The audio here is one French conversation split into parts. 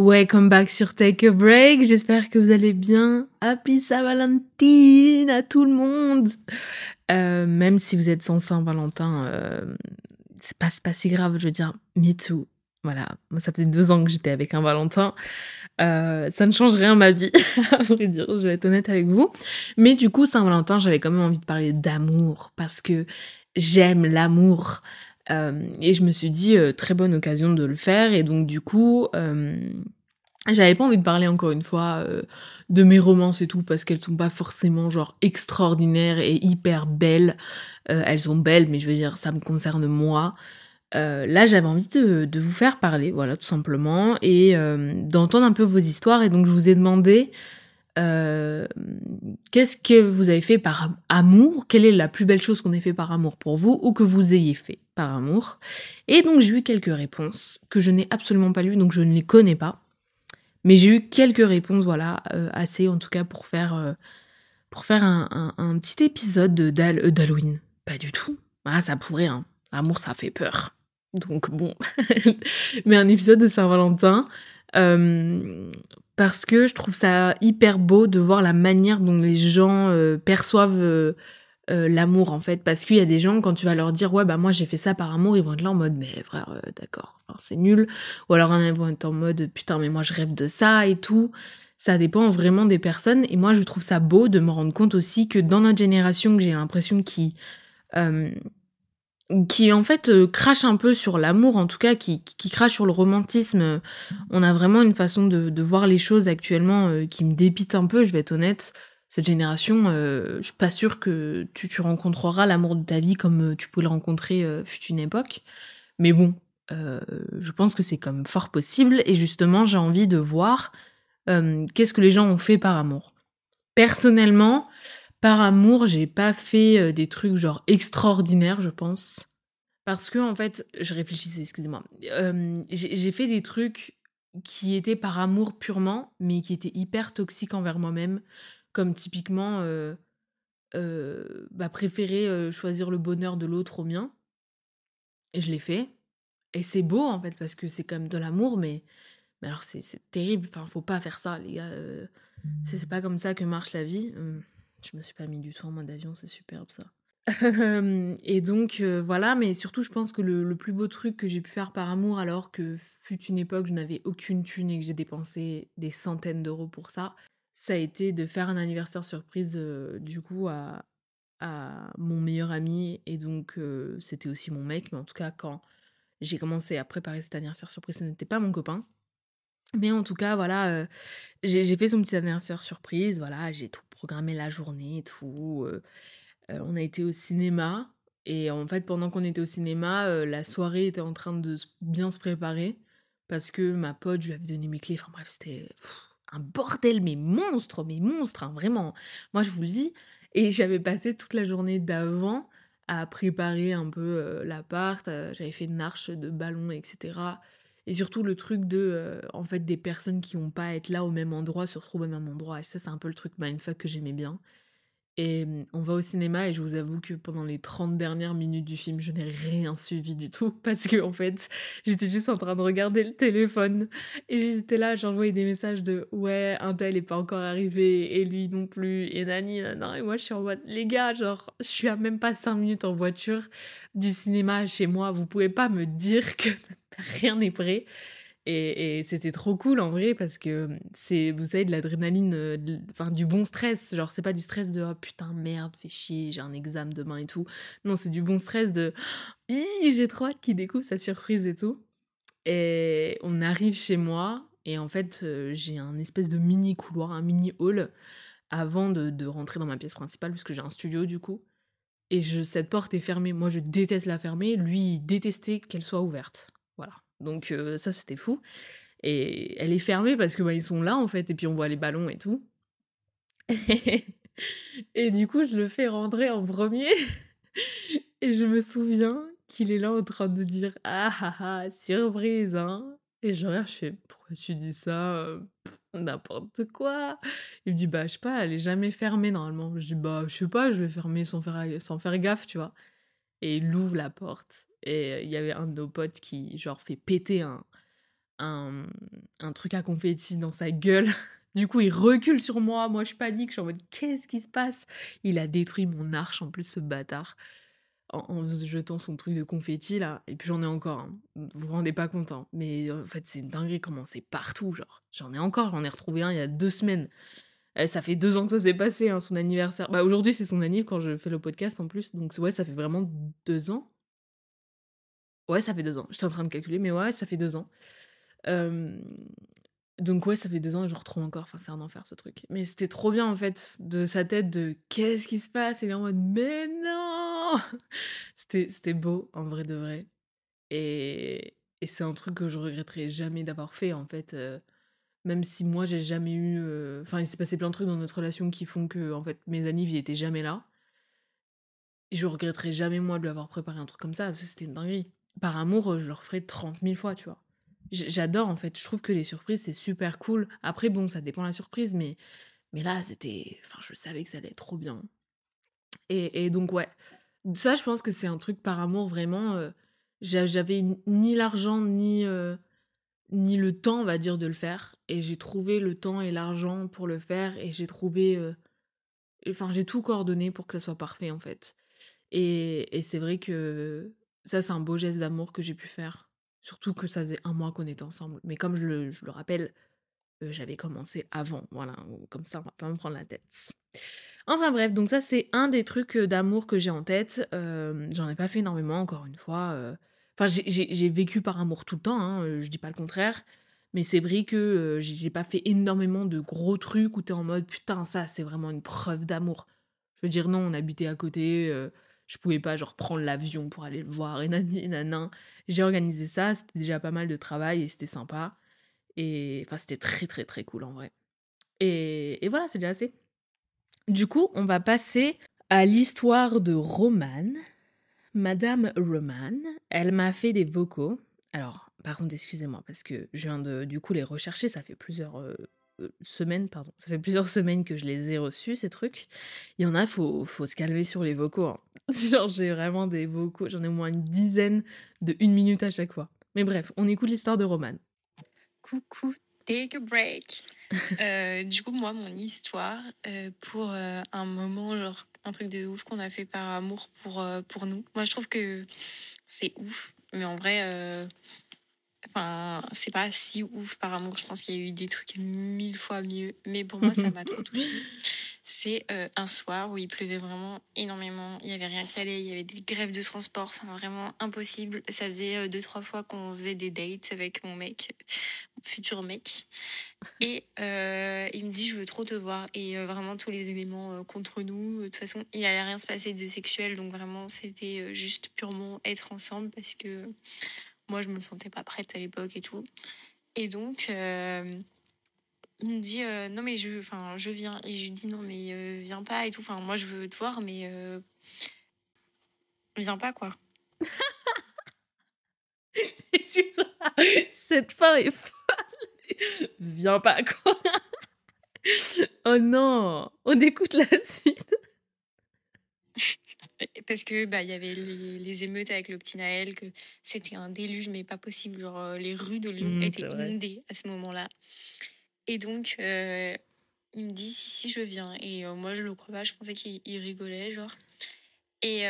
Welcome back sur Take a Break. J'espère que vous allez bien. Happy Saint-Valentin à tout le monde. Euh, même si vous êtes sans Saint-Valentin, euh, c'est pas, pas si grave. Je veux dire, me too. Voilà. Moi, ça faisait deux ans que j'étais avec un Valentin. Euh, ça ne change rien ma vie, à vrai dire. Je vais être honnête avec vous. Mais du coup, Saint-Valentin, j'avais quand même envie de parler d'amour parce que j'aime l'amour. Euh, et je me suis dit, très bonne occasion de le faire. Et donc, du coup, j'avais pas envie de parler encore une fois de mes romances et tout, parce qu'elles sont pas forcément genre extraordinaires et hyper belles. elles sont belles, mais je veux dire, ça me concerne moi. là, j'avais envie de, de, vous faire parler, voilà, tout simplement, et d'entendre un peu vos histoires. Et donc, je vous ai demandé euh, qu'est-ce que vous avez fait par amour? Quelle est la plus belle chose qu'on ait fait par amour pour vous ou que vous ayez fait par amour? Et donc j'ai eu quelques réponses que je n'ai absolument pas lues, donc je ne les connais pas. Mais j'ai eu quelques réponses, voilà, euh, assez en tout cas pour faire, euh, pour faire un, petit épisode d'Halloween. Pas du tout. Ah, ça pourrait, hein. L'amour, ça fait peur. Donc bon. Mais un épisode de Saint-Valentin. Euh, parce que je trouve ça hyper beau de voir la manière dont les gens euh, perçoivent euh, euh, l'amour en fait parce qu'il y a des gens quand tu vas leur dire ouais bah moi j'ai fait ça par amour ils vont être là en mode mais frère d'accord enfin, c'est nul ou alors ils vont être en mode putain mais moi je rêve de ça et tout ça dépend vraiment des personnes et moi je trouve ça beau de me rendre compte aussi que dans notre génération que j'ai l'impression qui qui en fait euh, crache un peu sur l'amour, en tout cas qui, qui, crache sur le romantisme. On a vraiment une façon de, de voir les choses actuellement euh, qui me dépite un peu, je vais être honnête. Cette génération, euh, je suis pas sûre que tu, tu rencontreras l'amour de ta vie comme tu peux le rencontrer fut une époque. Mais bon, je pense que c'est comme fort possible et justement j'ai envie de voir qu'est-ce que les gens ont fait par amour. Personnellement, par amour, j'ai pas fait euh, des trucs genre extraordinaires, je pense. Parce que, en fait, je réfléchissais, excusez-moi. Euh, j'ai fait des trucs qui étaient par amour purement, mais qui étaient hyper toxiques envers moi-même. Comme typiquement, euh, bah, préférer choisir le bonheur de l'autre au mien. Et je l'ai fait. Et c'est beau, en fait, parce que c'est quand même de l'amour, mais, mais alors c'est terrible. Enfin, faut pas faire ça, les gars. c'est pas comme ça que marche la vie. Hum. Je me suis pas mis du tout en mode avion, c'est superbe ça. et donc euh, voilà, mais surtout je pense que le, plus beau truc que j'ai pu faire par amour alors que fut une époque je n'avais aucune thune et que j'ai dépensé des centaines d'euros pour ça, ça a été de faire un anniversaire surprise du coup à, mon meilleur ami et donc c'était aussi mon mec, mais en tout cas quand j'ai commencé à préparer cet anniversaire surprise ce n'était pas mon copain. Mais en tout cas, voilà, j'ai fait son petit anniversaire surprise, voilà, j'ai tout programmé la journée et tout. on a été au cinéma. Et en fait, pendant qu'on était au cinéma, la soirée était en train de bien se préparer. Parce que ma pote, je lui avais donné mes clés. Enfin bref, c'était un bordel, mais monstre, mais monstre, hein, vraiment. Moi, je vous le dis. Et j'avais passé toute la journée d'avant à préparer un peu l'appart. J'avais fait une arche de ballon, etc. Et surtout le truc de, euh, en fait, des personnes qui vont pas être là au même endroit se retrouvent au même endroit. Et ça, c'est un peu le truc mindfuck que j'aimais bien. Et mmh, on va au cinéma et je vous avoue que pendant les 30 dernières minutes du film, je n'ai rien suivi du tout parce que en fait, j'étais juste en train de regarder le téléphone. Et j'étais là, j'envoyais des messages de ouais, un tel est pas encore arrivé et lui non plus et nani nana. Et moi je suis en mode les gars, genre je suis à même pas 5 minutes en voiture du cinéma chez moi, vous pouvez pas me dire que rien n'est prêt. Et, c'était trop cool en vrai parce que c'est, vous savez, de l'adrénaline, euh, enfin du bon stress. Genre, c'est pas du stress de oh putain, merde, fais chier, j'ai un examen demain et tout. Non, c'est du bon stress de j'ai trop hâte qu'il découvre sa surprise et tout. Et on arrive chez moi et en fait, euh, j'ai un espèce de mini couloir, un mini hall avant de, rentrer dans ma pièce principale puisque j'ai un studio du coup. Et cette porte est fermée. Moi, je déteste la fermer. Lui, il détestait qu'elle soit ouverte. Donc ça, c'était fou. Et elle est fermée parce que bah, ils sont là en fait, et puis on voit les ballons et tout. et du coup, je le fais rentrer en premier. et je me souviens qu'il est là en train de dire Ah ah ah, surprise, hein. Et je regarde, je fais Pourquoi tu dis ça euh, N'importe quoi. Il me dit Bah, je sais pas, elle est jamais fermée normalement. Je dis Bah, je sais pas, je vais fermer sans faire, sans faire gaffe, tu vois. Et il ouvre la porte. Et il y avait un de nos potes qui, genre, fait péter un, un, truc à confetti dans sa gueule. Du coup, il recule sur moi. Moi, je panique. Je suis en mode, qu'est-ce qui se passe? Il a détruit mon arche, en plus, ce bâtard, en, jetant son truc de confetti, là. Et puis, j'en ai encore. Hein. Vous vous rendez pas compte. Hein. Mais en fait, c'est dingue comment c'est partout, genre. J'en ai encore. J'en ai retrouvé un il y a deux semaines. Eh, ça fait deux ans que ça s'est passé, hein, son anniversaire. Bah, aujourd'hui, c'est son anniversaire quand je fais le podcast, en plus. Donc, ouais, ça fait vraiment deux ans. Ouais, ça fait deux ans. J'étais en train de calculer, mais ouais, ça fait deux ans. Donc ouais, ça fait deux ans et je retrouve encore. Enfin, c'est un enfer ce truc. Mais c'était trop bien en fait de sa tête de qu'est-ce qui se passe? Et il est en mode mais non C'était beau en vrai de vrai. Et, et c'est un truc que je regretterai jamais d'avoir fait en fait. Même si moi j'ai jamais eu. Enfin, il s'est passé plein de trucs dans notre relation qui font que en fait mes amis ils étaient jamais là. Je regretterai jamais moi de lui avoir préparé un truc comme ça parce que c'était une dinguerie. Par amour, je le referai 30 000 fois, tu vois. J'adore en fait, je trouve que les surprises c'est super cool. Après bon, ça dépend de la surprise mais mais là c'était enfin je savais que ça allait être trop bien. Et, et donc ouais, ça je pense que c'est un truc par amour vraiment euh, j'avais ni l'argent ni euh, ni le temps on va dire de le faire et j'ai trouvé le temps et l'argent pour le faire et j'ai trouvé euh, enfin j'ai tout coordonné pour que ça soit parfait en fait. Et, et c'est vrai que ça c'est un beau geste d'amour que j'ai pu faire Surtout que ça faisait un mois qu'on était ensemble. Mais comme je le, je le rappelle, euh, j'avais commencé avant. Voilà, comme ça, on va pas me prendre la tête. Enfin bref, donc ça, c'est un des trucs euh, d'amour que j'ai en tête. J'en ai pas fait énormément, encore une fois. Enfin, j'ai vécu par amour tout le temps, hein, je dis pas le contraire. Mais c'est vrai que j'ai pas fait énormément de gros trucs où t'es en mode putain, ça, c'est vraiment une preuve d'amour. Je veux dire, non, on habitait à côté je pouvais pas genre prendre l'avion pour aller le voir et nanana. J'ai organisé ça, c'était déjà pas mal de travail et c'était sympa. Et enfin, c'était très très très cool en vrai. Et, et voilà, c'est déjà assez. Du coup, on va passer à l'histoire de Romane. Madame Romane, elle m'a fait des vocaux. Alors, par contre, excusez-moi, parce que je viens de du coup les rechercher, ça fait plusieurs euh, euh, semaines, pardon, ça fait plusieurs semaines que je les ai reçus, ces trucs. Il y en a, faut, faut se calmer sur les vocaux. Hein. Genre, j'ai vraiment des vocaux, j'en ai au moins une dizaine de une minute à chaque fois. Mais bref, on écoute l'histoire de Roman. Coucou, take a break. Euh, du coup, moi, mon histoire, euh, pour un moment, genre, un truc de ouf qu'on a fait par amour pour, pour nous. Moi, je trouve que c'est ouf, mais en vrai Enfin, c'est pas si ouf par amour. Je pense qu'il y a eu des trucs mille fois mieux. Mais pour moi, ça m'a trop touchée. C'est euh, un soir où il pleuvait vraiment énormément. Il y avait rien qui allait. Il y avait des grèves de transport. Enfin, vraiment impossible. Ça faisait euh, deux, trois fois qu'on faisait des dates avec mon mec, mon futur mec. Et euh, il me dit, je veux trop te voir. Et vraiment, tous les éléments contre nous. De toute façon, il allait rien se passer de sexuel. Donc, vraiment, c'était juste purement être ensemble parce que moi, je me sentais pas prête à l'époque et tout. Et donc, euh, il me dit euh, non mais je, enfin, je viens. Et je lui dis non mais euh, viens pas et tout. Enfin, moi je veux te voir, mais viens pas quoi. Cette fin est folle. Viens pas quoi. oh non, on écoute la suite. Parce que bah il y avait les, émeutes avec le petit Naël, que c'était un déluge, mais pas possible. Genre, euh, les rues de Lyon mmh, étaient inondées à ce moment-là. Et donc, euh, il me dit si, si, je viens. Et euh, moi, je le crois pas, je pensais qu'il rigolait, genre. Et,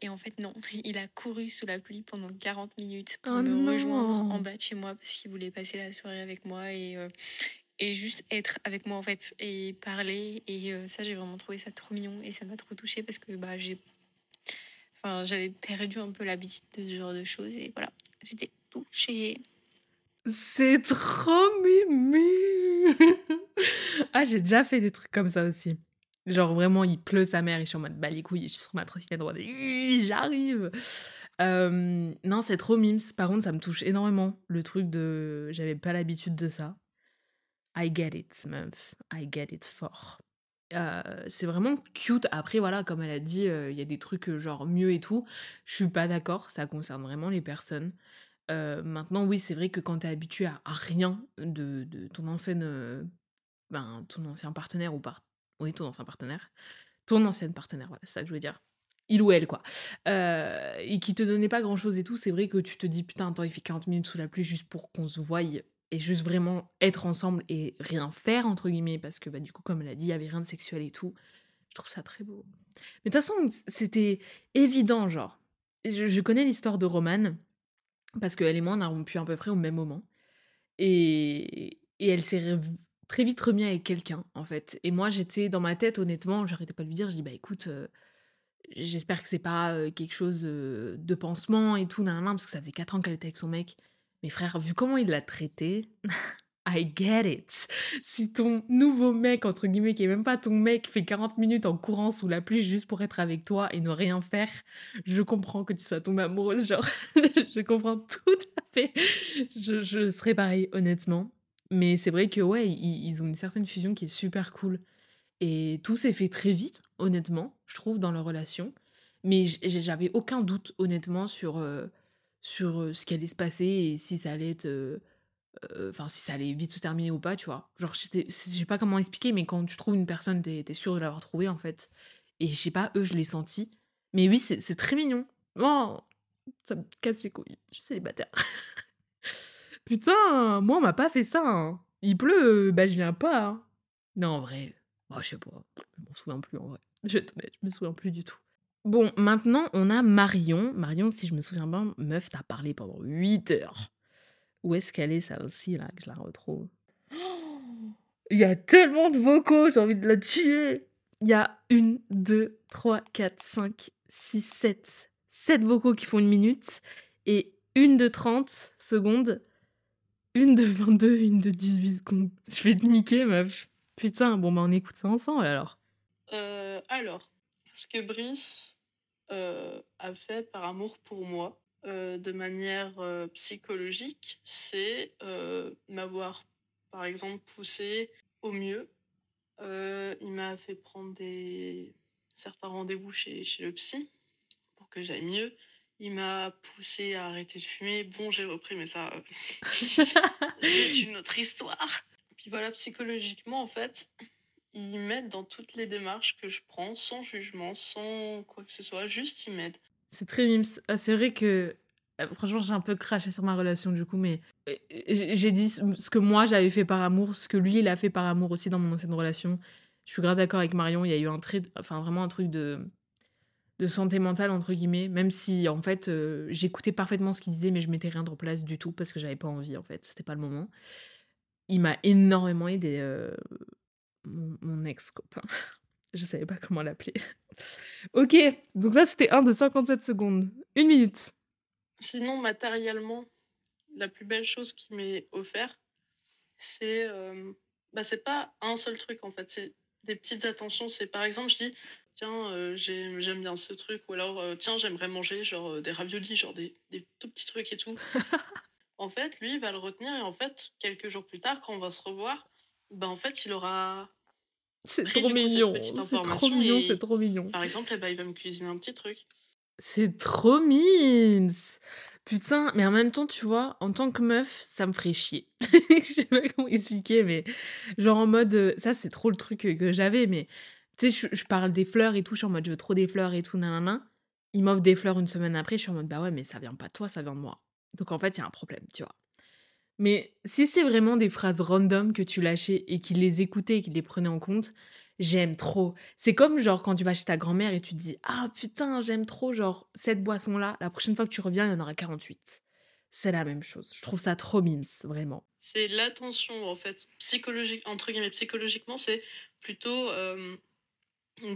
et, en fait, non, il a couru sous la pluie pendant 40 minutes pour oh me rejoindre en bas de chez moi parce qu'il voulait passer la soirée avec moi et, et juste être avec moi en fait et parler. Et ça, j'ai vraiment trouvé ça trop mignon et ça m'a trop touchée parce que bah, j'ai Enfin, j'avais perdu un peu l'habitude de ce genre de choses et voilà, j'étais touchée. C'est trop mimi Ah, j'ai déjà fait des trucs comme ça aussi. Genre vraiment, il pleut sa mère et je suis en mode bah les couilles, je suis sur ma trottinette droite j'arrive. Euh, non, c'est trop mimes. Par contre, ça me touche énormément le truc de j'avais pas l'habitude de ça. I get it, meuf. I get it fort c'est vraiment cute. Après, voilà, comme elle a dit, il y a des trucs genre mieux et tout. Je suis pas d'accord, ça concerne vraiment les personnes. Maintenant, oui, c'est vrai que quand tu es habitué à, rien de, de ton ancienne, ben, ton ancien partenaire ou pas, oui, ton ancien partenaire, ton ancienne partenaire, voilà, c'est ça que je veux dire. il ou elle, quoi. Euh, et qui te donnait pas grand chose et tout, c'est vrai que tu te dis, putain, attends, il fait 40 minutes sous la pluie juste pour qu'on se voie et juste vraiment être ensemble et rien faire, entre guillemets, parce que bah, du coup, comme elle a dit, il y avait rien de sexuel et tout. Je trouve ça très beau. Mais de toute façon, c'était évident, genre. Je, connais l'histoire de Romane, parce qu'elle et moi, on a rompu à peu près au même moment. Et, et elle s'est très vite remise avec quelqu'un, en fait. Et moi, j'étais dans ma tête, honnêtement, j'arrêtais pas de lui dire, je dis, bah écoute, j'espère que c'est pas quelque chose de pansement et tout, nan, parce que ça faisait 4 ans qu'elle était avec son mec. Mais frère, vu comment il l'a traité, I get it. Si ton nouveau mec, entre guillemets, qui est même pas ton mec, fait 40 minutes en courant sous la pluie juste pour être avec toi et ne rien faire, je comprends que tu sois tombée amoureuse. Genre, je comprends tout à fait. Je, serais pareil, honnêtement. Mais c'est vrai que, ouais, ils, ils, ont une certaine fusion qui est super cool. Et tout s'est fait très vite, honnêtement, je trouve, dans leur relation. Mais j'avais aucun doute, honnêtement, sur, euh, sur euh, ce qui allait se passer et si ça allait être. Euh, enfin, si ça allait vite se terminer ou pas, tu vois. Genre, je sais pas comment expliquer, mais quand tu trouves une personne, t'es es sûr de l'avoir trouvée, en fait. Et je sais pas, eux, je l'ai senti. Mais oui, c'est très mignon. Oh, ça me casse les couilles. Je suis célibataire. Putain, moi, on m'a pas fait ça. Hein. Il pleut, bah je viens pas. Hein. Non, en vrai, bah, je sais pas, je m'en souviens plus en vrai. Je je me souviens plus du tout. Bon, maintenant, on a Marion. Marion, si je me souviens bien, meuf, t'as parlé pendant 8 heures. Où est-ce qu'elle est, aussi, là, que je la retrouve? Il y a tellement de vocaux, j'ai envie de la tuer. Il y a une, deux, trois, quatre, cinq, six, sept. Sept vocaux qui font une minute. Et une de 30 secondes. Une de 22, une de 18 secondes. Je vais te niquer, meuf. Putain, bon, bah on écoute ça ensemble alors. Euh, alors, ce que Brice euh, a fait par amour pour moi, euh, de manière psychologique, c'est m'avoir, par exemple, poussé au mieux. il m'a fait prendre des... certains rendez-vous chez, chez le psy pour que j'aille mieux. Il m'a poussé à arrêter de fumer. Bon, j'ai repris, mais ça, c'est une autre histoire. Puis voilà, psychologiquement, en fait, ils m'aident dans toutes les démarches que je prends, sans jugement, sans quoi que ce soit, juste ils m'aident. C'est très mimes. Ah, c'est vrai que euh, franchement, j'ai un peu craché sur ma relation du coup, mais euh, j'ai dit ce que moi j'avais fait par amour, ce que lui il a fait par amour aussi dans mon ancienne relation. Je suis grave d'accord avec Marion, il y a eu un trait, enfin vraiment un truc de, de santé mentale entre guillemets, même si en fait euh, j'écoutais parfaitement ce qu'il disait, mais je mettais rien de place du tout parce que j'avais pas envie en fait, c'était pas le moment il m'a énormément aidé, euh, mon, ex-copain. Je savais pas comment l'appeler. ok, donc ça c'était un de 57 secondes. Une minute. Sinon, matériellement, la plus belle chose qui m'est offerte, c'est euh, bah, c'est pas un seul truc en fait, c'est des petites attentions. C'est par exemple, je dis tiens, euh, j'aime bien ce truc, ou alors tiens, j'aimerais manger genre des raviolis, genre des, des tout petits trucs et tout. en fait, lui, il va le retenir et en fait, quelques jours plus tard, quand on va se revoir, ben en fait, il aura. C'est trop, mignon. C'est trop mignon, c'est trop mignon. Par exemple, il va me cuisiner un petit truc. C'est trop mimes. Putain, mais en même temps, tu vois, en tant que meuf, ça me ferait chier. je sais pas comment expliquer, mais genre en mode, euh, ça c'est trop le truc que j'avais, mais tu sais, je, parle des fleurs et tout, je suis en mode, je veux trop des fleurs et tout, nanana. Il m'offre des fleurs une semaine après, je suis en mode, bah ouais, mais ça vient pas de toi, ça vient de moi. Donc en fait, il y a un problème, tu vois. Mais si c'est vraiment des phrases random que tu lâchais et qu'il les écoutait et qu'il les prenait en compte, j'aime trop. C'est comme genre quand tu vas chez ta grand-mère et tu te dis Ah putain, j'aime trop genre cette boisson-là, la prochaine fois que tu reviens, il y en aura 48. C'est la même chose. Je trouve ça trop mimes, vraiment. C'est l'attention, en fait, psychologique, entre guillemets, psychologiquement, c'est plutôt euh,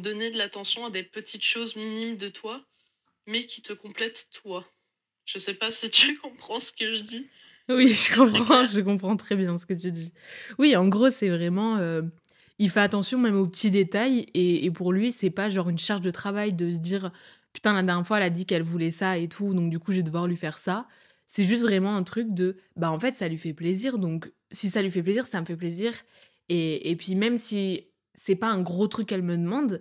donner de l'attention à des petites choses minimes de toi, mais qui te complètent toi. Je sais pas si tu comprends ce que je dis. Oui, je comprends, je comprends très bien ce que tu dis. Oui, en gros, c'est vraiment. Euh, il fait attention même aux petits détails et, et pour lui, c'est pas genre une charge de travail de se dire putain, la dernière fois, elle a dit qu'elle voulait ça et tout, donc du coup, je vais devoir lui faire ça. C'est juste vraiment un truc de bah en fait, ça lui fait plaisir, donc si ça lui fait plaisir, ça me fait plaisir. Et, et puis, même si c'est pas un gros truc qu'elle me demande,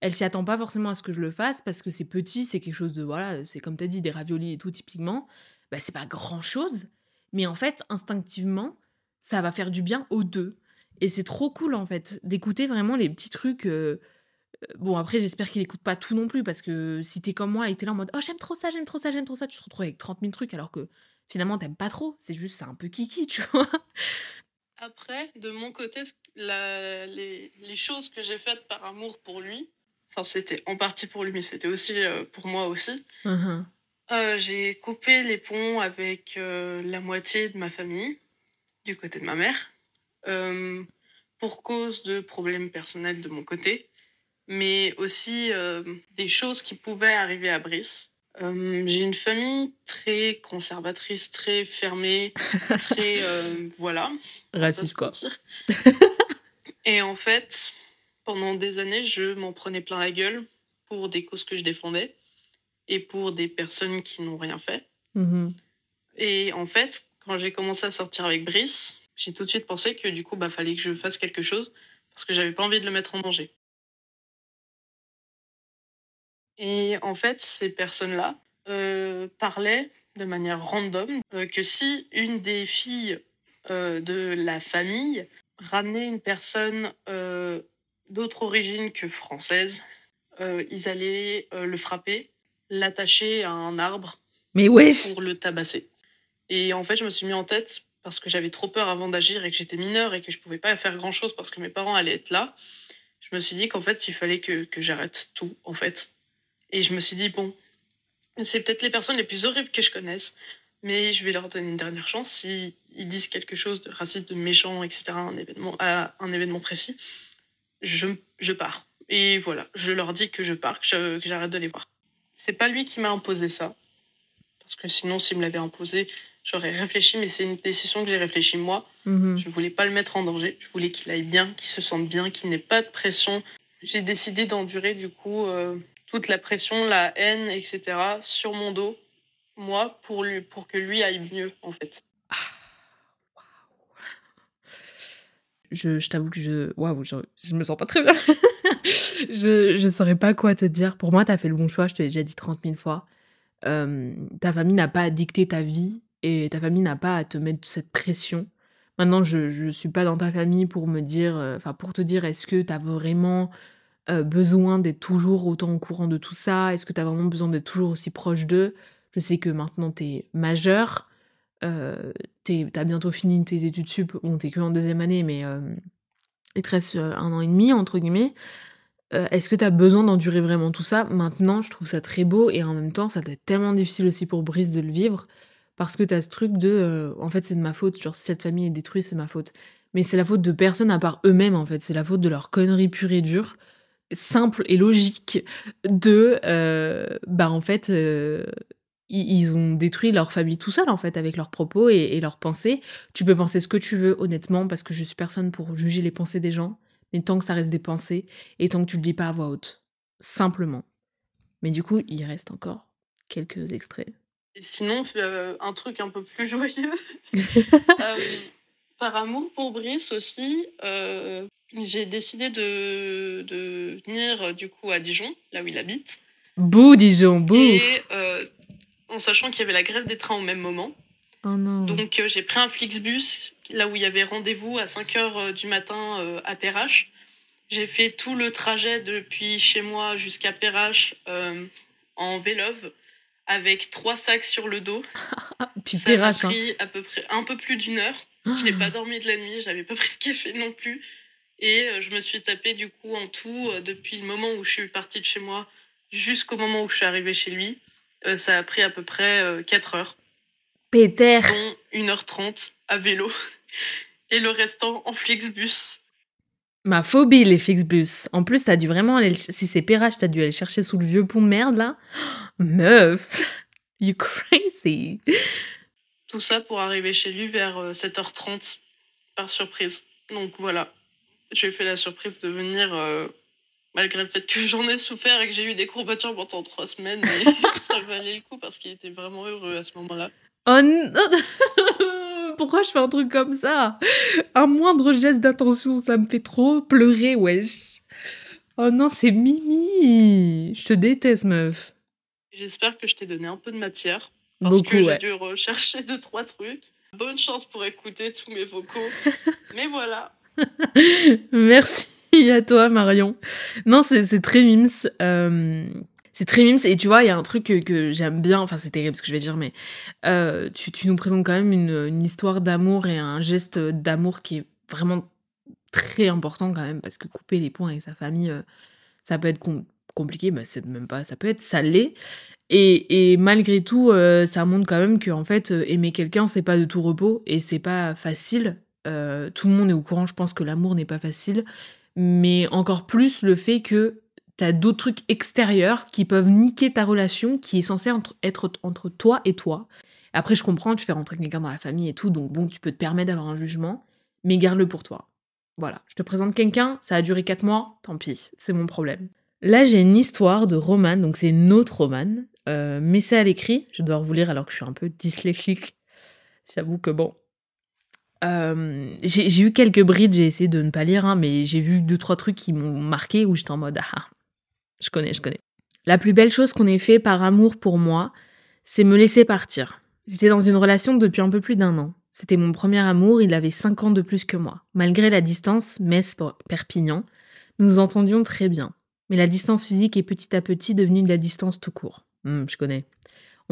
elle s'y attend pas forcément à ce que je le fasse parce que c'est petit, c'est quelque chose de voilà, c'est comme tu as dit des raviolis et tout typiquement, bah c'est pas grand-chose, mais en fait instinctivement, ça va faire du bien aux deux et c'est trop cool en fait d'écouter vraiment les petits trucs euh, bon, après, j'espère qu'il écoute pas tout non plus, parce que si t'es comme moi et t'es là en mode, oh, j'aime trop ça, j'aime trop ça, j'aime trop ça, tu te retrouves avec 30 000 trucs, alors que finalement, t'aimes pas trop. C'est juste, c'est un peu kiki, tu vois. Après, de mon côté, la, les, les, choses que j'ai faites par amour pour lui, enfin, c'était en partie pour lui, mais c'était aussi euh, pour moi aussi. Uh-huh. Euh, j'ai coupé les ponts avec euh, la moitié de ma famille, du côté de ma mère, pour cause de problèmes personnels de mon côté, mais aussi des choses qui pouvaient arriver à Brice. Euh, j'ai une famille très conservatrice, très fermée, très euh, voilà. Raciste quoi. Et en fait, pendant des années, je m'en prenais plein la gueule pour des causes que je défendais et pour des personnes qui n'ont rien fait. Mm-hmm. Et en fait, quand j'ai commencé à sortir avec Brice, j'ai tout de suite pensé que du coup, bah fallait que je fasse quelque chose parce que j'avais pas envie de le mettre en danger. Et en fait, ces personnes-là euh, parlaient de manière random euh, que si une des filles euh, de la famille ramenait une personne d'autre origine que française, ils allaient le frapper, l'attacher à un arbre Mais pour le tabasser. Et en fait, je me suis mis en tête parce que j'avais trop peur avant d'agir et que j'étais mineure et que je pouvais pas faire grand chose parce que mes parents allaient être là. Je me suis dit qu'en fait, il fallait que, que j'arrête tout, en fait. Et je me suis dit, bon, c'est peut-être les personnes les plus horribles que je connaisse, mais je vais leur donner une dernière chance. S'ils disent quelque chose de raciste, de méchant, etc., un événement, à un événement précis, je, je pars. Et voilà, je leur dis que je pars, que j'arrête de les voir. C'est pas lui qui m'a imposé ça. Parce que sinon, s'il me l'avait imposé, j'aurais réfléchi, mais c'est une décision que j'ai réfléchi moi. Mm-hmm. Je voulais pas le mettre en danger. Je voulais qu'il aille bien, qu'il se sente bien, qu'il n'ait pas de pression. J'ai décidé d'endurer, du coup, euh, toute la pression, la haine, etc. sur mon dos, moi, pour, lui, pour que lui aille mieux, en fait. Je, je t'avoue que je. Waouh, je, me sens pas très bien. je, je saurais pas quoi te dire. Pour moi, tu as fait le bon choix, je te l'ai déjà dit 30 000 fois. Euh, ta famille n'a pas à dicter ta vie et ta famille n'a pas à te mettre cette pression. Maintenant, je ne suis pas dans ta famille pour me dire, euh, enfin, pour te dire, est-ce que tu as vraiment euh, besoin d'être toujours autant au courant de tout ça? Est-ce que tu as vraiment besoin d'être toujours aussi proche d'eux? Je sais que maintenant tu es majeur, tu as bientôt fini tes études sup, bon t'es que en deuxième année, mais euh, il te reste un an et demi, entre guillemets. Est-ce que tu as besoin d'endurer vraiment tout ça? Maintenant, je trouve ça très beau et en même temps, ça doit être tellement difficile aussi pour Brice de le vivre parce que tu as ce truc de en fait, c'est de ma faute, genre si cette famille est détruite, c'est ma faute. Mais c'est la faute de personne à part eux-mêmes en fait, c'est la faute de leur connerie pure et dure simple et logique de euh, bah en fait euh, ils ont détruit leur famille tout seul en fait avec leurs propos et, leurs pensées. Tu peux penser ce que tu veux honnêtement parce que je suis personne pour juger les pensées des gens, mais tant que ça reste des pensées et tant que tu le dis pas à voix haute, simplement. Mais du coup, il reste encore quelques extraits. Et sinon, euh, un truc un peu plus joyeux. par amour pour Brice aussi, j'ai décidé de, de, venir euh, du coup à Dijon, là où il habite. Bouh, Dijon, bouh Et euh, en sachant qu'il y avait la grève des trains au même moment. Oh non. Donc euh, j'ai pris un Flixbus, là où il y avait rendez-vous à 5h du matin à Perrache. J'ai fait tout le trajet depuis chez moi jusqu'à Perrache en vélove avec trois sacs sur le dos. Puis Ça m'a hein. pris à peu près un peu plus d'une heure. Je n'ai pas dormi de la nuit, j'avais pas pris ce café non plus. Et euh, je me suis tapé du coup en tout, euh, depuis le moment où je suis partie de chez moi jusqu'au moment où je suis arrivée chez lui, euh, ça a pris à peu près 4 heures. Péter Dont 1h30 à vélo. Et le restant en Flixbus. Ma phobie, les Flixbus. En plus, t'as dû vraiment aller... Si c'est Perrache, t'as dû aller chercher sous le vieux pont de merde, là. meuf You crazy Tout ça pour arriver chez lui vers 7h30, par surprise. Donc voilà, j'ai fait la surprise de venir, euh, malgré le fait que j'en ai souffert et que j'ai eu des courbatures pendant trois semaines. Mais ça valait le coup parce qu'il était vraiment heureux à ce moment-là. Oh non Pourquoi je fais un truc comme ça? Un moindre geste d'attention, ça me fait trop pleurer, wesh. Oh non, c'est Mimi Je te déteste, meuf. J'espère que je t'ai donné un peu de matière. Parce que j'ai dû rechercher deux, trois trucs. Bonne chance pour écouter tous mes vocaux. Mais voilà. Merci. Y a toi, Marion. Non, c'est très mims. Euh, c'est très mims. Et tu vois, il y a un truc que, j'aime bien. Enfin, c'est terrible ce que je vais dire, mais euh, tu, tu, nous présentes quand même une, une histoire d'amour et un geste d'amour qui est vraiment très important quand même. Parce que couper les points avec sa famille, euh, ça peut être compliqué. Mais c'est même pas. Ça peut être salé. Et, et malgré tout, ça montre quand même que en fait, aimer quelqu'un, c'est pas de tout repos et c'est pas facile. tout le monde est au courant, je pense que l'amour n'est pas facile mais encore plus le fait que tu as d'autres trucs extérieurs qui peuvent niquer ta relation qui est censée être entre toi et toi. Après, je comprends, tu fais rentrer quelqu'un dans la famille et tout, donc bon, tu peux te permettre d'avoir un jugement, mais garde-le pour toi. Voilà, je te présente quelqu'un, ça a duré 4 mois, tant pis, c'est mon problème. Là, j'ai une histoire de romane, donc c'est une autre romane, euh, mais c'est à l'écrit, je dois vous lire alors que je suis un peu dyslexique. J'avoue que bon, euh, j'ai eu quelques brides, j'ai essayé de ne pas lire, hein, mais j'ai vu deux, trois trucs qui m'ont marqué où j'étais en mode ah, je connais, je connais. La plus belle chose qu'on ait fait par amour pour moi, c'est me laisser partir. J'étais dans une relation depuis un peu plus d'un an. C'était mon premier amour, il avait cinq ans de plus que moi. Malgré la distance, Metz-Perpignan, nous nous entendions très bien. Mais la distance physique est petit à petit devenue de la distance tout court. Hmm, je connais.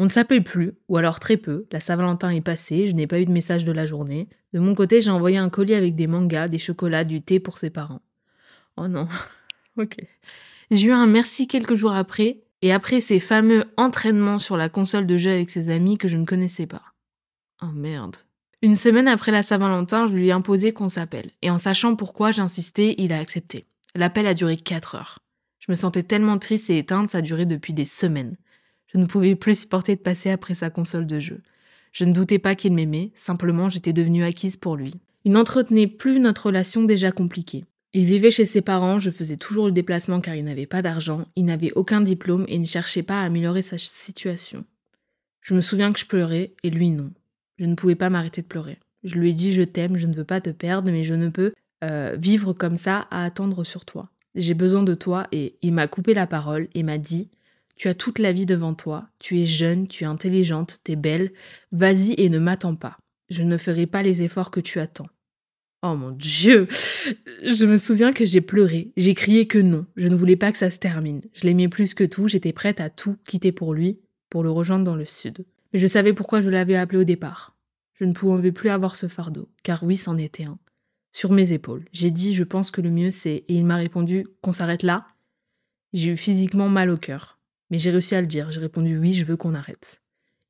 On ne s'appelle plus, ou alors très peu. La Saint-Valentin est passée, je n'ai pas eu de message de la journée. De mon côté, j'ai envoyé un colis avec des mangas, des chocolats, du thé pour ses parents. Oh non. ok. J'ai eu un merci quelques jours après, et après ces fameux entraînements sur la console de jeu avec ses amis que je ne connaissais pas. Oh merde. Une semaine après la Saint-Valentin, je lui ai imposé qu'on s'appelle, et en sachant pourquoi j'insistais, il a accepté. L'appel a duré 4 heures. Je me sentais tellement triste et éteinte, ça duré depuis des semaines. Je ne pouvais plus supporter de passer après sa console de jeu. Je ne doutais pas qu'il m'aimait, simplement j'étais devenue acquise pour lui. Il n'entretenait plus notre relation déjà compliquée. Il vivait chez ses parents, je faisais toujours le déplacement car il n'avait pas d'argent, il n'avait aucun diplôme et ne cherchait pas à améliorer sa situation. Je me souviens que je pleurais et lui non. Je ne pouvais pas m'arrêter de pleurer. Je lui ai dit je t'aime, je ne veux pas te perdre, mais je ne peux euh, vivre comme ça à attendre sur toi. J'ai besoin de toi et il m'a coupé la parole et m'a dit tu as toute la vie devant toi, tu es jeune, tu es intelligente, tu es belle, vas-y et ne m'attends pas. Je ne ferai pas les efforts que tu attends. Oh mon Dieu Je me souviens que j'ai pleuré, j'ai crié que non, je ne voulais pas que ça se termine. Je l'aimais plus que tout, j'étais prête à tout quitter pour lui, pour le rejoindre dans le sud. Mais je savais pourquoi je l'avais appelé au départ. Je ne pouvais plus avoir ce fardeau, car oui, c'en était un. Sur mes épaules. J'ai dit, je pense que le mieux c'est, et il m'a répondu qu'on s'arrête là. J'ai eu physiquement mal au cœur. Mais j'ai réussi à le dire, j'ai répondu oui, je veux qu'on arrête.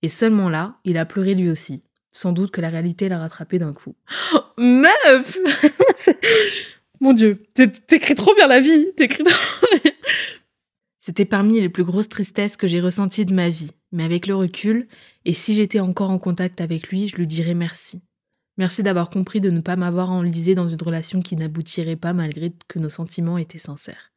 Et seulement là, il a pleuré lui aussi. Sans doute que la réalité l'a rattrapé d'un coup. Oh, meuf Mon Dieu, t'écris trop bien la vie, t'écris trop bien. C'était parmi les plus grosses tristesses que j'ai ressenties de ma vie. Mais avec le recul, et si j'étais encore en contact avec lui, je lui dirais merci. Merci d'avoir compris de ne pas m'avoir enlisé dans une relation qui n'aboutirait pas malgré que nos sentiments étaient sincères.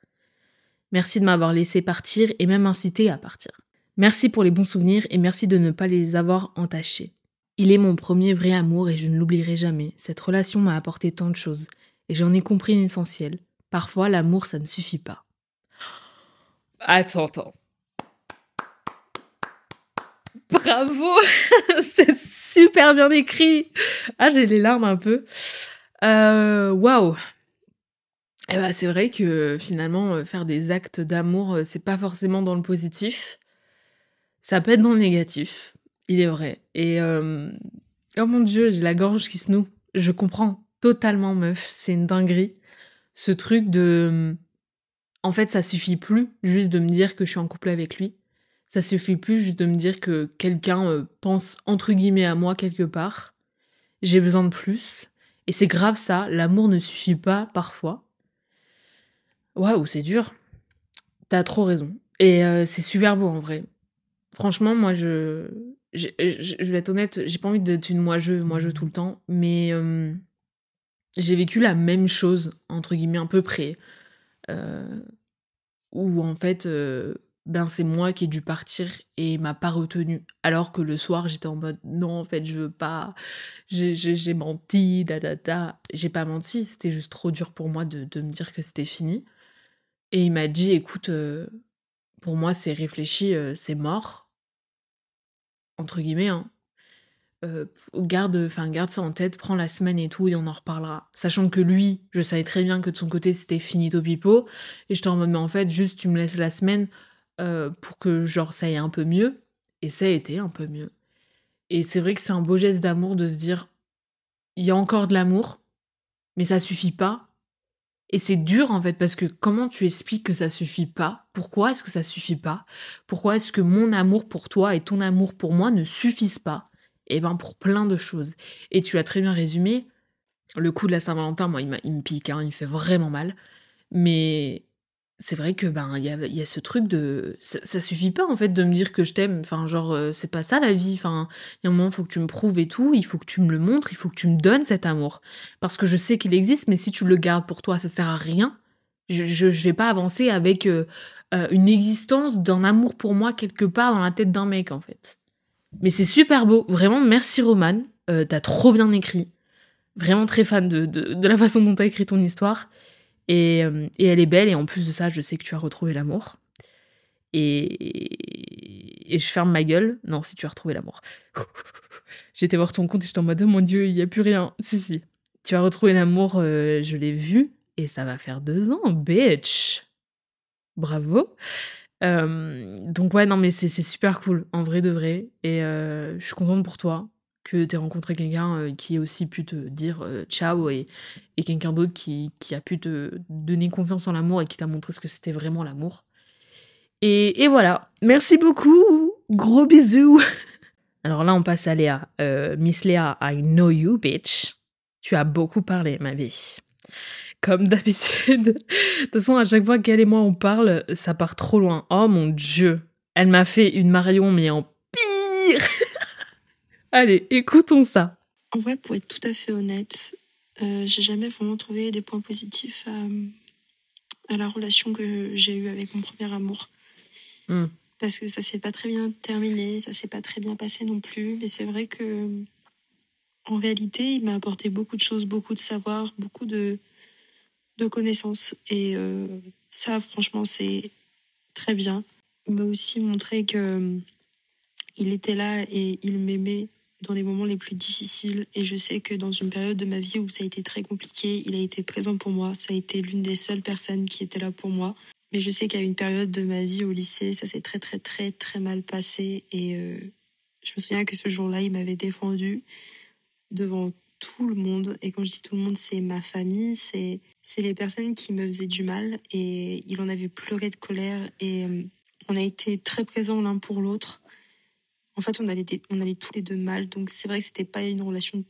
Merci de m'avoir laissé partir et même incité à partir. Merci pour les bons souvenirs et merci de ne pas les avoir entachés. Il est mon premier vrai amour et je ne l'oublierai jamais. Cette relation m'a apporté tant de choses et j'en ai compris l'essentiel. Parfois, l'amour, ça ne suffit pas. Attends, attends. Bravo C'est super bien écrit Ah, j'ai les larmes un peu. Euh, waouh et bah, c'est vrai que finalement, euh, faire des actes d'amour, euh, c'est pas forcément dans le positif. Ça peut être dans le négatif, il est vrai. Et oh mon dieu, j'ai la gorge qui se noue. Je comprends totalement, meuf. C'est une dinguerie. Ce truc de. En fait, ça suffit plus juste de me dire que je suis en couple avec lui. Ça suffit plus juste de me dire que quelqu'un euh, pense entre guillemets à moi quelque part. J'ai besoin de plus. Et c'est grave ça, l'amour ne suffit pas parfois. Waouh, c'est dur. T'as trop raison. Et euh, c'est super beau en vrai. Franchement, moi, je, je, vais être honnête, j'ai pas envie d'être une moi-je, moi-je tout le temps, mais euh, j'ai vécu la même chose, entre guillemets, à peu près. Euh, où en fait, ben c'est moi qui ai dû partir et m'a pas retenu. Alors que le soir, j'étais en mode non, en fait, je veux pas, j'ai menti, da da da. J'ai pas menti, c'était juste trop dur pour moi de, de me dire que c'était fini. Et il m'a dit, écoute, euh, pour moi, c'est réfléchi, euh, c'est mort. Entre guillemets. Hein. euh, garde, enfin garde ça en tête, prends la semaine et tout, et on en reparlera. Sachant que lui, je savais très bien que de son côté c'était finito pipo, et te en mode mais en fait juste tu me laisses la semaine pour que genre ça aille un peu mieux, et ça a été un peu mieux. Et c'est vrai que c'est un beau geste d'amour de se dire il y a encore de l'amour, mais ça suffit pas. Et c'est dur en fait parce que comment tu expliques que ça suffit pas? Pourquoi est-ce que ça suffit pas? Pourquoi est-ce que mon amour pour toi et ton amour pour moi ne suffisent pas? Eh ben pour plein de choses. Et tu as très bien résumé. Le coup de la Saint-Valentin, moi, il, il me pique, hein, il me fait vraiment mal. Mais c'est vrai que ben il y a, ce truc de ça, suffit pas en fait de me dire que je t'aime. Enfin genre euh, c'est pas ça la vie. Enfin il y a un moment faut que tu me prouves et tout. Il faut que tu me le montres. Il faut que tu me donnes cet amour. Parce que je sais qu'il existe mais si tu le gardes pour toi ça sert à rien. Je je, vais pas avancer avec euh, euh, une existence d'un amour pour moi quelque part dans la tête d'un mec en fait. Mais c'est super beau. Vraiment merci Roman. T'as trop bien écrit. Vraiment très fan de, de, de la façon dont t'as écrit ton histoire euh, et, elle est belle, et en plus de ça, je sais que tu as retrouvé l'amour. Et, et je ferme ma gueule. Non, si tu as retrouvé l'amour. J'étais voir ton compte et j'étais en mode, oh mon dieu, il n'y a plus rien. Si, si. Tu as retrouvé l'amour, euh, je l'ai vu, et ça va faire deux ans, bitch. Bravo. Euh, donc ouais, non, mais c'est super cool, en vrai de vrai. Et je suis contente pour toi que tu aies rencontré quelqu'un euh, qui ait aussi pu te dire euh, ciao et, quelqu'un d'autre qui, qui, a pu te donner confiance en l'amour et qui t'a montré ce que c'était vraiment l'amour. Et, et, voilà. Merci beaucoup. Gros bisous. Alors là, on passe à Léa. Euh, Miss Léa, I know you, bitch. Tu as beaucoup parlé, ma vie. Comme d'habitude. De toute façon, à chaque fois qu'elle et moi on parle, ça part trop loin. Oh mon dieu. Elle m'a fait une Marion, mais en pire. Allez, écoutons ça. En vrai, pour être tout à fait honnête, euh, j'ai jamais vraiment trouvé des points positifs à, la relation que j'ai eue avec mon premier amour. Hmm. Parce que ça s'est pas très bien terminé, ça s'est pas très bien passé non plus. Mais c'est vrai que, en réalité, il m'a apporté beaucoup de choses, beaucoup de savoir, beaucoup de, de connaissances. Et euh, ça, franchement, c'est très bien. Il m'a aussi montré que il était là et il m'aimait dans les moments les plus difficiles. Et je sais que dans une période de ma vie où ça a été très compliqué, il a été présent pour moi. Ça a été l'une des seules personnes qui était là pour moi. Mais je sais a une période de ma vie au lycée, ça s'est très très très très mal passé. Et euh, je me souviens que ce jour-là, il m'avait défendu devant tout le monde. Et quand je dis tout le monde, c'est ma famille, c'est c'est les personnes qui me faisaient du mal. Et il en avait pleuré de colère. Et euh, on a été très présents l'un pour l'autre en fait, on allait, on allait tous les deux mal. Donc, c'est vrai que c'était pas une relation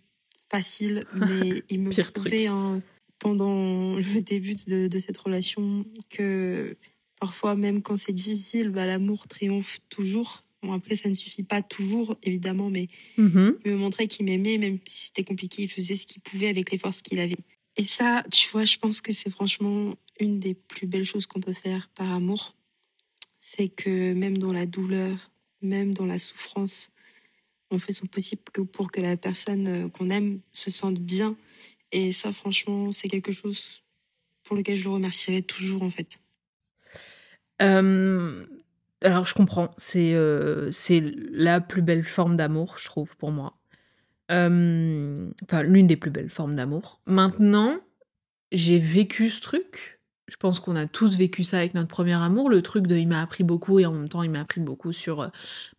facile, mais il me prouvait hein, pendant le début de, cette relation que parfois, même quand c'est difficile, bah, l'amour triomphe toujours. Bon, après, ça ne suffit pas toujours, évidemment, mais mm-hmm. il me montrait qu'il m'aimait, même si c'était compliqué, il faisait ce qu'il pouvait avec les forces qu'il avait. Et ça, tu vois, je pense que c'est franchement une des plus belles choses qu'on peut faire par amour. C'est que même dans la douleur, même dans la souffrance, on fait son possible pour que la personne euh, qu'on aime se sente bien. Et ça, franchement, c'est quelque chose pour lequel je le remercierai toujours, en fait. Euh, alors, je comprends. C'est euh, la plus belle forme d'amour, je trouve, pour moi. enfin, l'une des plus belles formes d'amour. Maintenant, j'ai vécu ce truc je pense qu'on a tous vécu ça avec notre premier amour, le truc de il m'a appris beaucoup et en même temps il m'a appris beaucoup sur euh,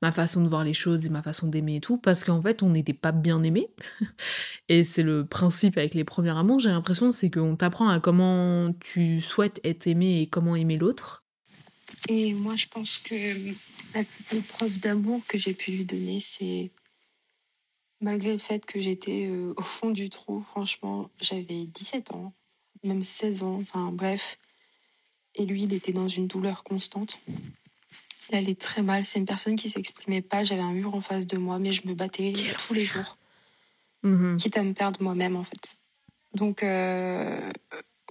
ma façon de voir les choses et ma façon d'aimer et tout, parce qu'en fait on n'était pas bien aimé. et c'est le principe avec les premiers amours, j'ai l'impression, c'est qu'on t'apprend à comment tu souhaites être aimé et comment aimer l'autre. Et moi je pense que la plus belle preuve d'amour que j'ai pu lui donner, c'est malgré le fait que j'étais euh, au fond du trou, franchement, j'avais 17 ans même 16 ans, enfin bref. Et lui, il était dans une douleur constante. Il allait très mal. C'est une personne qui s'exprimait pas. J'avais un mur en face de moi, mais je me battais tous les jours. Mhm. Quitte à me perdre moi-même, en fait. Donc, euh,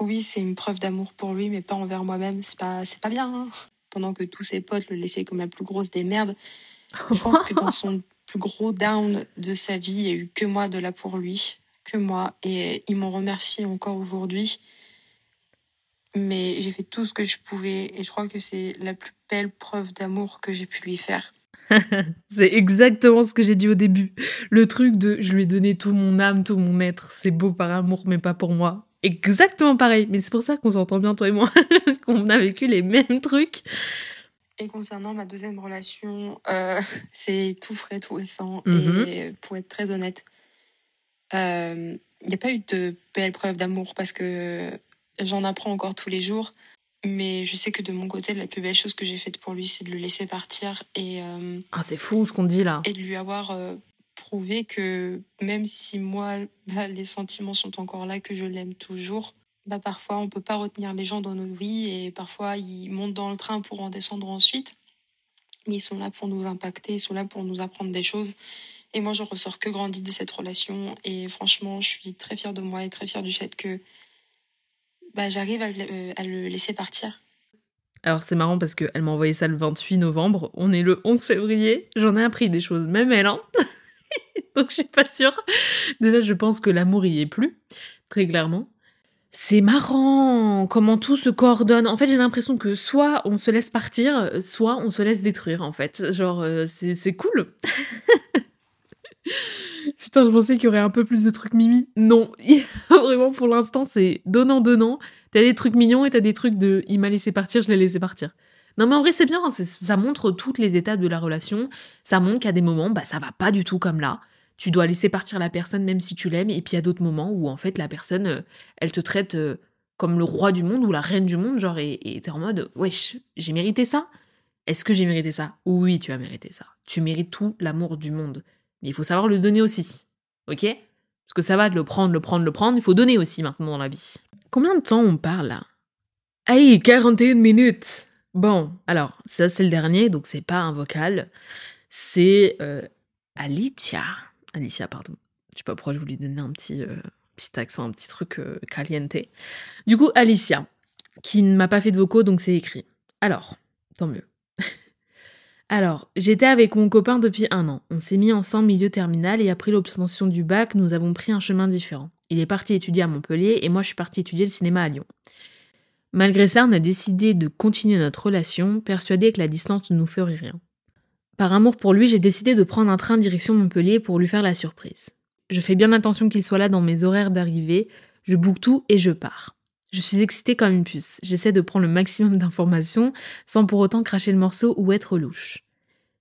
oui, c'est une preuve d'amour pour lui, mais pas envers moi-même. C'est pas, c'est pas bien. Hein. Pendant que tous ses potes le laissaient comme la plus grosse des merdes. Je pense que dans son plus gros down de sa vie, il n'y a eu que moi de là pour lui que moi. Et ils m'en remercient encore aujourd'hui. Mais j'ai fait tout ce que je pouvais et je crois que c'est la plus belle preuve d'amour que j'ai pu lui faire. c'est exactement ce que j'ai dit au début. Le truc de je lui ai donné tout mon âme, tout mon être, c'est beau par amour, mais pas pour moi. Exactement pareil. Mais c'est pour ça qu'on s'entend bien, toi et moi, parce qu'on a vécu les mêmes trucs. Et concernant ma deuxième relation, euh, c'est tout frais, tout récent. Mhm. Et pour être très honnête, il euh, n'y a pas eu de belle preuve d'amour parce que j'en apprends encore tous les jours. Mais je sais que de mon côté, la plus belle chose que j'ai faite pour lui, c'est de le laisser partir et. Euh, ah, c'est fou ce qu'on dit là. Et de lui avoir prouvé que même si moi, bah, les sentiments sont encore là, que je l'aime toujours, bah, parfois on peut pas retenir les gens dans nos vies et parfois ils montent dans le train pour en descendre ensuite. Mais ils sont là pour nous impacter, ils sont là pour nous apprendre des choses. Et moi, je ressors que grandi de cette relation. Et franchement, je suis très fière de moi et très fière du fait que bah, j'arrive à, euh, le laisser partir. Alors c'est marrant parce qu'elle m'a envoyé ça le 28 novembre. On est le 11 février. J'en ai appris des choses, même elle. Hein Donc je suis pas sûre. Déjà, je pense que l'amour y est plus, très clairement. C'est marrant comment tout se coordonne. En fait, j'ai l'impression que soit on se laisse partir, soit on se laisse détruire, en fait. Genre, euh, c'est cool. Putain, je pensais qu'il y aurait un peu plus de trucs mimi. Non, vraiment pour l'instant, c'est donnant-donnant. T'as des trucs mignons et t'as des trucs de il m'a laissé partir, je l'ai laissé partir. Non, mais en vrai, c'est bien. Ça montre toutes les étapes de la relation. Ça montre qu'à des moments, bah, ça va pas du tout comme là tu dois laisser partir la personne même si tu l'aimes. Et puis il y a d'autres moments où en fait la personne, euh, elle te traite euh, comme le roi du monde ou la reine du monde, genre, et t'es en mode, wesh, j'ai mérité ça? Est-ce que j'ai mérité ça? Oui, tu as mérité ça. Tu mérites tout l'amour du monde. Il faut savoir le donner aussi. Ok? Parce que ça va de le prendre, le prendre, le prendre, il faut donner aussi maintenant dans la vie. Combien de temps on parle là? Aïe, 41 minutes Bon, alors, ça c'est le dernier, donc c'est pas un vocal. C'est euh, Alicia Alicia, pardon. Je sais pas pourquoi je voulais donner un petit, euh, petit accent, un petit truc euh, caliente. Du coup, Alicia, qui ne m'a pas fait de vocaux, donc c'est écrit. Alors, tant mieux. Alors, j'étais avec mon copain depuis un an. On s'est mis ensemble milieu terminal et après l'obtention du bac, nous avons pris un chemin différent. Il est parti étudier à Montpellier et moi je suis partie étudier le cinéma à Lyon. Malgré ça, on a décidé de continuer notre relation, persuadé que la distance ne nous ferait rien. Par amour pour lui, j'ai décidé de prendre un train direction Montpellier pour lui faire la surprise. Je fais bien attention qu'il soit là dans mes horaires d'arrivée, je boucle tout et je pars. Je suis excitée comme une puce. J'essaie de prendre le maximum d'informations sans pour autant cracher le morceau ou être louche.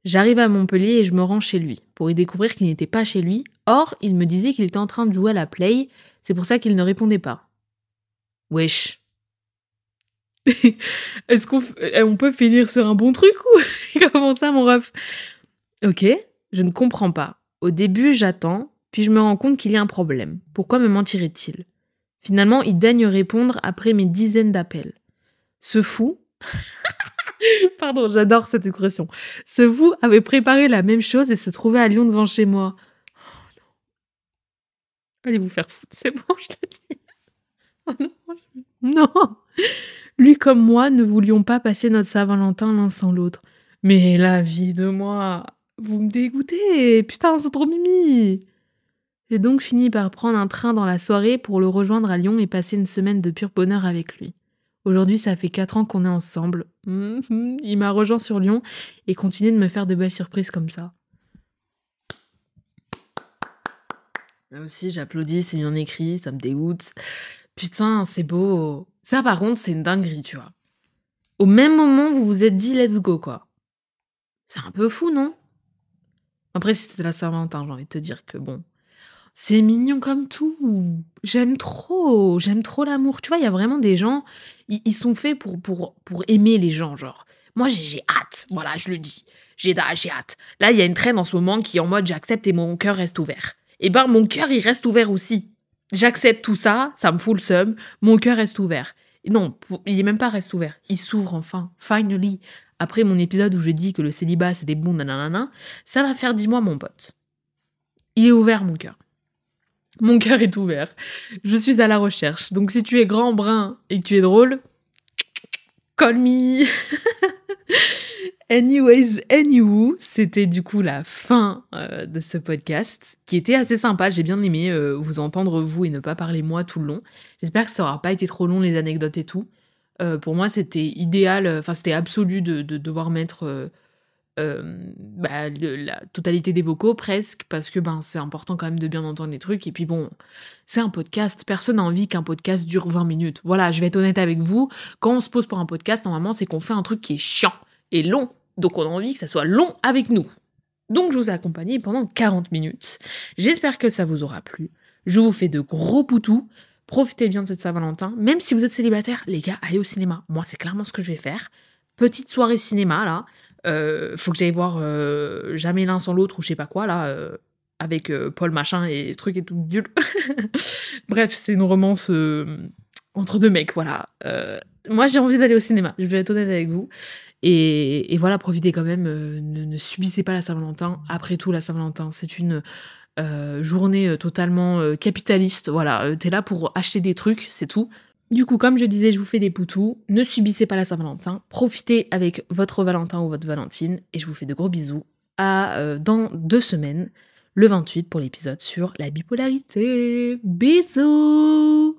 J'arrive à Montpellier et je me rends chez lui pour y découvrir qu'il n'était pas chez lui. Or, il me disait qu'il était en train de jouer à la play, c'est pour ça qu'il ne répondait pas. Wesh, Est-ce qu'on on peut finir sur un bon truc ou comment ça, mon ref? Ok, je ne comprends pas. Au début, j'attends, puis je me rends compte qu'il y a un problème. Pourquoi me mentirait-il? Finalement, il daigne répondre après mes dizaines d'appels. Ce fou, pardon, j'adore cette expression. Ce fou avait préparé la même chose et se trouvait à Lyon devant chez moi. Oh non. Allez vous faire foutre, c'est bon, je l'ai dit. Oh non. Non. Lui comme moi ne voulions pas passer notre Saint-Valentin l'un sans l'autre. Mais la vie de moi, vous me dégoûtez, putain, c'est trop mimi. J'ai donc fini par prendre un train dans la soirée pour le rejoindre à Lyon et passer une semaine de pur bonheur avec lui. Aujourd'hui, ça fait quatre ans qu'on est ensemble. Mhm. Il m'a rejoint sur Lyon et continue de me faire de belles surprises comme ça. Là aussi, j'applaudis, c'est bien écrit, ça me dégoûte. Putain, c'est beau. Ça, par contre, c'est une dinguerie, tu vois. Au même moment, vous vous êtes dit let's go, quoi. C'est un peu fou, non? Après, c'était la Saint-Valentin, j'ai envie de te dire que bon. C'est mignon comme tout. J'aime trop. J'aime trop l'amour. Tu vois, il y a vraiment des gens, ils, sont faits pour, pour, pour aimer les gens, genre. Moi, j'ai hâte. Voilà, je le dis. J'ai hâte. Là, il y a une traîne en ce moment qui est en mode j'accepte et mon cœur reste ouvert. Et eh ben, mon cœur, il reste ouvert aussi. J'accepte tout ça, ça me fout le seum, mon cœur reste ouvert. Non, il est même pas reste ouvert, il s'ouvre enfin, finally. Après mon épisode où je dis que le célibat c'est des bons nanana, ça va faire dix mois mon pote. Il est ouvert mon cœur. Mon cœur est ouvert. Je suis à la recherche. Donc si tu es grand, brun et que tu es drôle, call me Anyways, anywho, c'était du coup la fin euh, de ce podcast qui était assez sympa. J'ai bien aimé euh, vous entendre vous et ne pas parler moi tout le long. J'espère que ça aura pas été trop long les anecdotes et tout. Euh, pour moi, c'était idéal, enfin c'était absolu de, devoir mettre bah, la totalité des vocaux presque, parce que ben, c'est important quand même de bien entendre les trucs. Et puis bon, c'est un podcast, personne n'a envie qu'un podcast dure 20 minutes. Voilà, je vais être honnête avec vous, quand on se pose pour un podcast, normalement, c'est qu'on fait un truc qui est chiant et long. Donc on a envie que ça soit long avec nous. Donc je vous ai accompagné pendant 40 minutes. J'espère que ça vous aura plu. Je vous fais de gros poutous. Profitez bien de cette Saint-Valentin. Même si vous êtes célibataire, les gars, allez au cinéma. Moi, c'est clairement ce que je vais faire. Petite soirée cinéma, là. Euh, faut que j'aille voir euh, Jamais l'un sans l'autre ou je sais pas quoi, là. Euh, avec Paul machin et truc et tout nul. Bref, c'est une romance entre deux mecs, voilà. moi, j'ai envie d'aller au cinéma. Je vais être honnête avec vous. Et, voilà, profitez quand même. Ne, subissez pas la Saint-Valentin. Après tout, la Saint-Valentin, c'est une journée totalement capitaliste. Voilà, t'es là pour acheter des trucs, c'est tout. Du coup, comme je disais, je vous fais des poutous. Ne subissez pas la Saint-Valentin. Profitez avec votre Valentin ou votre Valentine. Et je vous fais de gros bisous. À dans deux semaines, le 28 pour l'épisode sur la bipolarité. Bisous